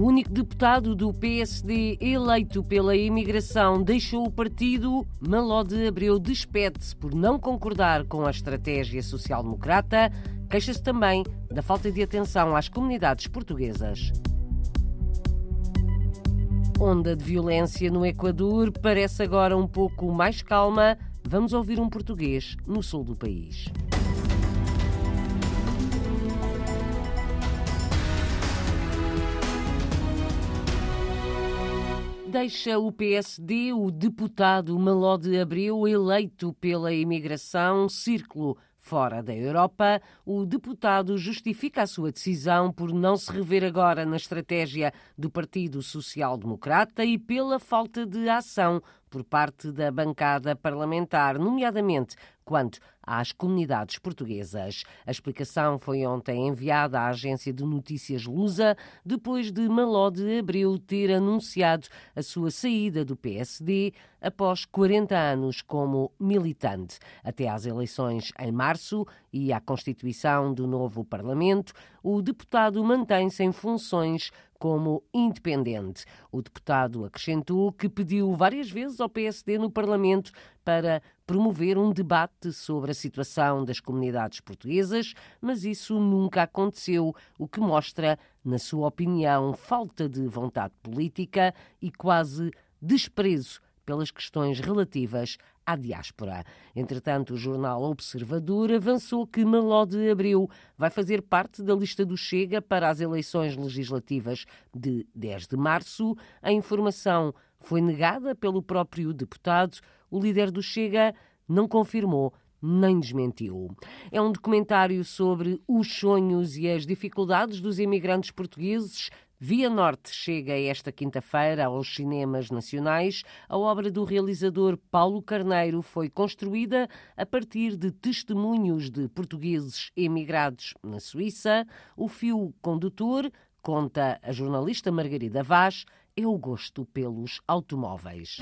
O único deputado do PSD eleito pela imigração deixou o partido. Malode Abreu despede-se por não concordar com a estratégia social-democrata. Queixa-se também da falta de atenção às comunidades portuguesas. Onda de violência no Equador parece agora um pouco mais calma. Vamos ouvir um português no sul do país. Deixa o PSD o deputado Malode Abreu eleito pela imigração, círculo fora da Europa, o deputado justifica a sua decisão por não se rever agora na estratégia do Partido Social Democrata e pela falta de ação por parte da bancada parlamentar, nomeadamente quanto às comunidades portuguesas. A explicação foi ontem enviada à agência de notícias Lusa, depois de Malode Abreu ter anunciado a sua saída do PSD após 40 anos como militante. Até às eleições em março e à constituição do novo Parlamento, o deputado mantém-se em funções como independente. O deputado acrescentou que pediu várias vezes ao PSD no Parlamento para promover um debate sobre a situação das comunidades portuguesas, mas isso nunca aconteceu, o que mostra, na sua opinião, falta de vontade política e quase desprezo pelas questões relativas à diáspora. Entretanto, o jornal Observador avançou que Malode Abreu vai fazer parte da lista do Chega para as eleições legislativas de 10 de março. A informação foi negada pelo próprio deputado. O líder do Chega não confirmou nem desmentiu. É um documentário sobre os sonhos e as dificuldades dos imigrantes portugueses Via Norte chega esta quinta-feira aos cinemas nacionais. A obra do realizador Paulo Carneiro foi construída a partir de testemunhos de portugueses emigrados na Suíça. O fio condutor, conta a jornalista Margarida Vaz, é o gosto pelos automóveis.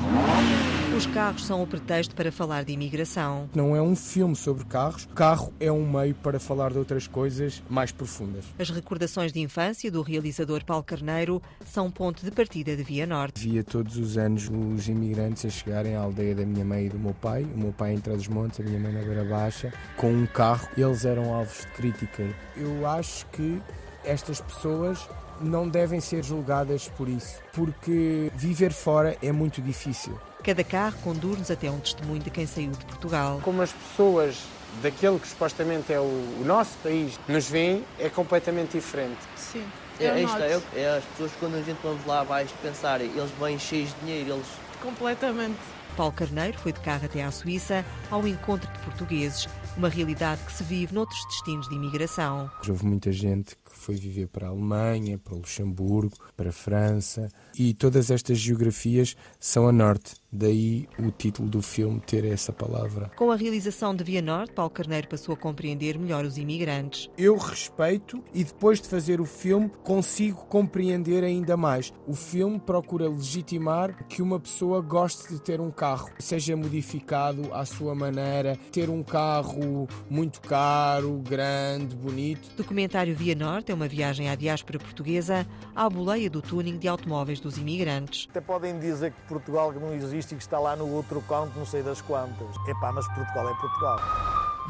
Os carros são o pretexto para falar de imigração. Não é um filme sobre carros. O carro é um meio para falar de outras coisas mais profundas. As recordações de infância do realizador Paulo Carneiro são ponto de partida de Via Norte. Via todos os anos os imigrantes a chegarem à aldeia da minha mãe e do meu pai. O meu pai em Trás-os-Montes, a minha mãe na Beira Baixa, com um carro. Eles eram alvos de crítica. Eu acho que estas pessoas não devem ser julgadas por isso, porque viver fora é muito difícil. Cada carro conduz-nos até um testemunho de quem saiu de Portugal. Como as pessoas daquele que supostamente é o, o nosso país nos veem, é completamente diferente. Sim. É, é, isto, é, é, as pessoas quando a gente vamos lá abaixo pensar, eles vêm cheios de dinheiro, eles. Completamente. Paulo Carneiro foi de carro até à Suíça ao encontro de portugueses, uma realidade que se vive noutros destinos de imigração. Houve muita gente foi viver para a Alemanha, para Luxemburgo, para a França e todas estas geografias são a norte. Daí o título do filme ter essa palavra. Com a realização de Via Norte, Paulo Carneiro passou a compreender melhor os imigrantes. Eu respeito e depois de fazer o filme consigo compreender ainda mais. O filme procura legitimar que uma pessoa goste de ter um carro, seja modificado à sua maneira, ter um carro muito caro, grande, bonito. Documentário Via Norte é uma viagem à diáspora portuguesa à boleia do tuning de automóveis dos imigrantes. Até podem dizer que Portugal não existe e que está lá no outro canto, não sei das quantas. Epá, mas Portugal é Portugal.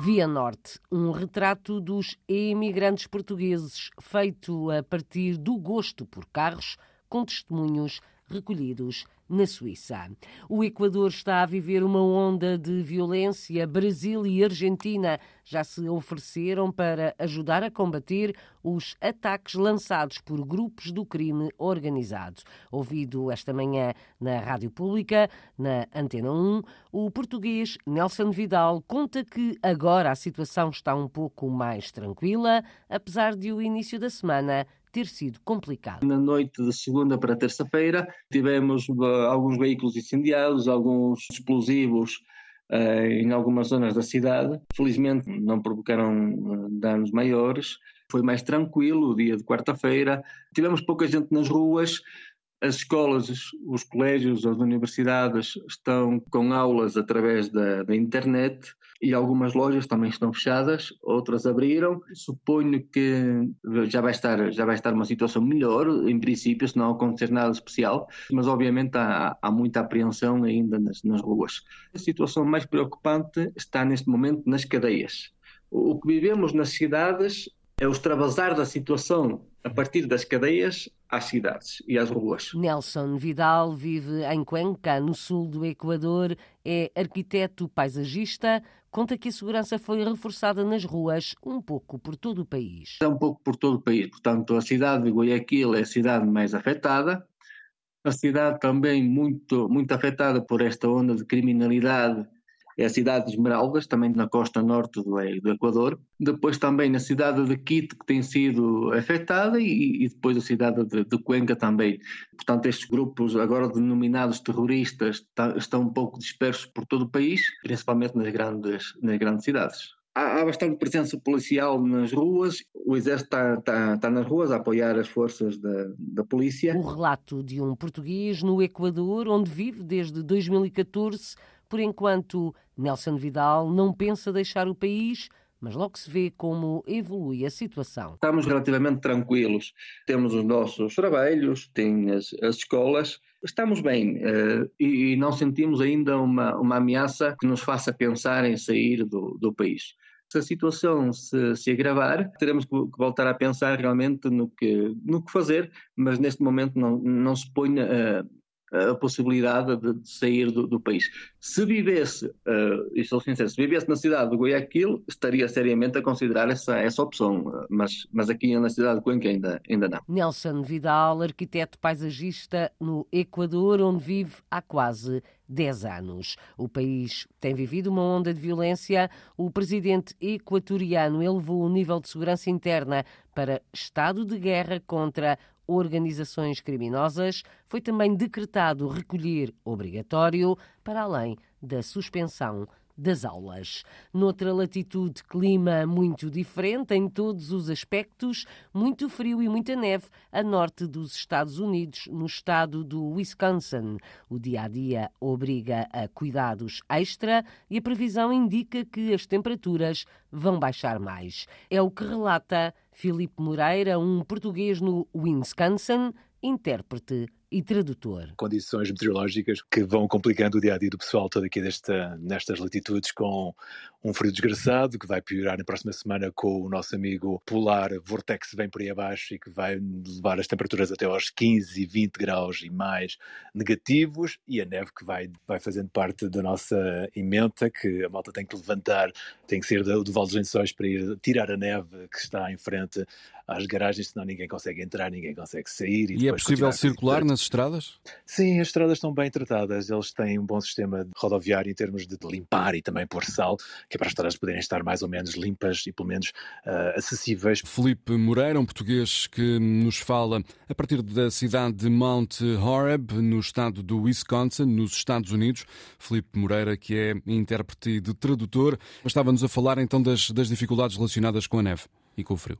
Via Norte, um retrato dos imigrantes portugueses, feito a partir do gosto por carros, com testemunhos recolhidos na Suíça. O Equador está a viver uma onda de violência. Brasil e Argentina já se ofereceram para ajudar a combater os ataques lançados por grupos do crime organizado. Ouvido esta manhã na Rádio Pública, na Antena 1, o português Nelson Vidal conta que agora a situação está um pouco mais tranquila, apesar de o início da semana ter sido complicado. Na noite de segunda para terça-feira, tivemos uh, alguns veículos incendiados, alguns explosivos uh, em algumas zonas da cidade. Felizmente não provocaram uh, danos maiores. Foi mais tranquilo o dia de quarta-feira. Tivemos pouca gente nas ruas, As escolas, os colégios, as universidades estão com aulas através da, da, internet e algumas lojas também estão fechadas, outras abriram. Suponho que já vai estar, já vai estar uma situação melhor, em princípio, se não acontecer nada especial, mas obviamente há, há muita apreensão ainda nas, nas ruas. A situação mais preocupante está neste momento nas cadeias. O que vivemos nas cidades é o extravasar da situação a partir das cadeias às cidades e às ruas. Nelson Vidal vive em Cuenca, no sul do Equador, é arquiteto paisagista, conta que a segurança foi reforçada nas ruas um pouco por todo o país. É um pouco por todo o país, portanto a cidade de Guayaquil é a cidade mais afetada, a cidade também muito, muito afetada por esta onda de criminalidade é a cidade de Esmeraldas, também na costa norte do, do Equador. Depois também a cidade de Quito, que tem sido afetada, e, e depois a cidade de, de, Cuenca também. Portanto, estes grupos, agora denominados terroristas, tá, estão um pouco dispersos por todo o país, principalmente nas grandes, nas grandes cidades há, bastante presença policial nas ruas, o exército está, está, está nas ruas a apoiar as forças da, da polícia. O relato de um português no Equador, onde vive desde 2014, por enquanto, Nelson Vidal não pensa deixar o país, mas logo se vê como evolui a situação. Estamos relativamente tranquilos. Temos os nossos trabalhos, tem as, as escolas, estamos bem uh, e, e, não sentimos ainda uma, uma ameaça que nos faça pensar em sair do, do país. Se a situação se, se agravar, teremos que, voltar a pensar realmente no que, no que fazer, mas neste momento não, não se põe uh, a possibilidade de, de sair do, do, país. Se vivesse, uh, e sou sincero, se vivesse na cidade de Guayaquil, estaria seriamente a considerar essa, essa opção, mas, mas aqui na cidade de Cuenca ainda, ainda não. Nelson Vidal, arquiteto paisagista no Equador, onde vive há quase 10 anos. O país tem vivido uma onda de violência. O presidente equatoriano elevou o nível de segurança interna para estado de guerra contra organizações criminosas, foi também decretado recolher obrigatório, para além da suspensão das aulas. Noutra latitude, clima muito diferente em todos os aspectos, muito frio e muita neve a norte dos Estados Unidos, no estado do Wisconsin. O dia a dia obriga a cuidados extra e a previsão indica que as temperaturas vão baixar mais. É o que relata Filipe Moreira, um português no Wisconsin, intérprete e tradutor. Condições meteorológicas que vão complicando o dia a dia do pessoal todo aqui desta, nestas latitudes, com um frio desgraçado que vai piorar na próxima semana com o nosso amigo polar Vortex vem por aí abaixo e que vai levar as temperaturas até aos 15 e 20 graus e mais negativos e a neve que vai, vai fazendo parte da nossa emenda que a malta tem que levantar, tem que sair do, do Val dos Lençóis para ir tirar a neve que está em frente às garagens, senão ninguém consegue entrar, ninguém consegue sair. E, e é possível circular estradas? Sim, as estradas estão bem tratadas, eles têm um bom sistema rodoviário em termos de limpar e também pôr sal, que é para as estradas poderem estar mais ou menos limpas e pelo menos uh, acessíveis. Felipe Moreira, um português que nos fala a partir da cidade de Mount Horeb, no estado do Wisconsin, nos Estados Unidos. Felipe Moreira, que é intérprete de tradutor, estava-nos a falar então das, das dificuldades relacionadas com a neve e com o frio.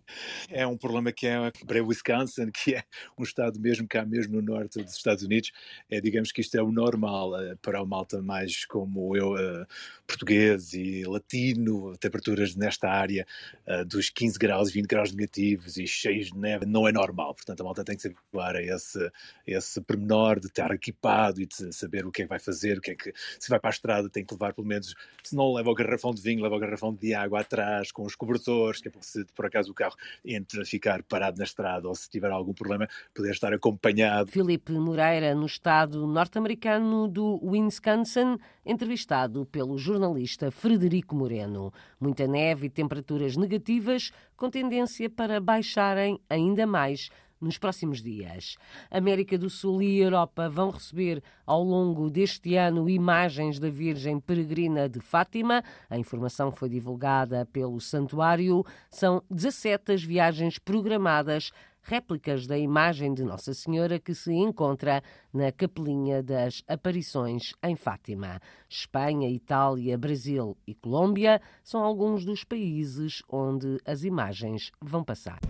É um problema que é para Wisconsin, que é um estado mesmo cá mesmo no norte dos Estados Unidos, é digamos que isto é o normal uh, para o malta mais como eu, uh, português e latino, temperaturas nesta área uh, dos 15 graus, 20 graus negativos e cheios de neve, não é normal, portanto a malta tem que se habituar a esse, esse pormenor de estar equipado e de saber o que é que vai fazer, o que é que, se vai para a estrada tem que levar pelo menos, se não leva o garrafão de vinho, leva o garrafão de água atrás, com os cobertores, que é para se acaso o carro entre ficar parado na estrada ou se tiver algum problema, poder estar acompanhado. Filipe Moreira, no estado norte-americano do Wisconsin, entrevistado pelo jornalista Frederico Moreno. Muita neve e temperaturas negativas, com tendência para baixarem ainda mais nos próximos dias. América do Sul e Europa vão receber ao longo deste ano imagens da Virgem Peregrina de Fátima. A informação foi divulgada pelo Santuário. São 17 as viagens programadas réplicas da imagem de Nossa Senhora que se encontra na Capelinha das Aparições em Fátima. Espanha, Itália, Brasil e Colômbia são alguns dos países onde as imagens vão passar.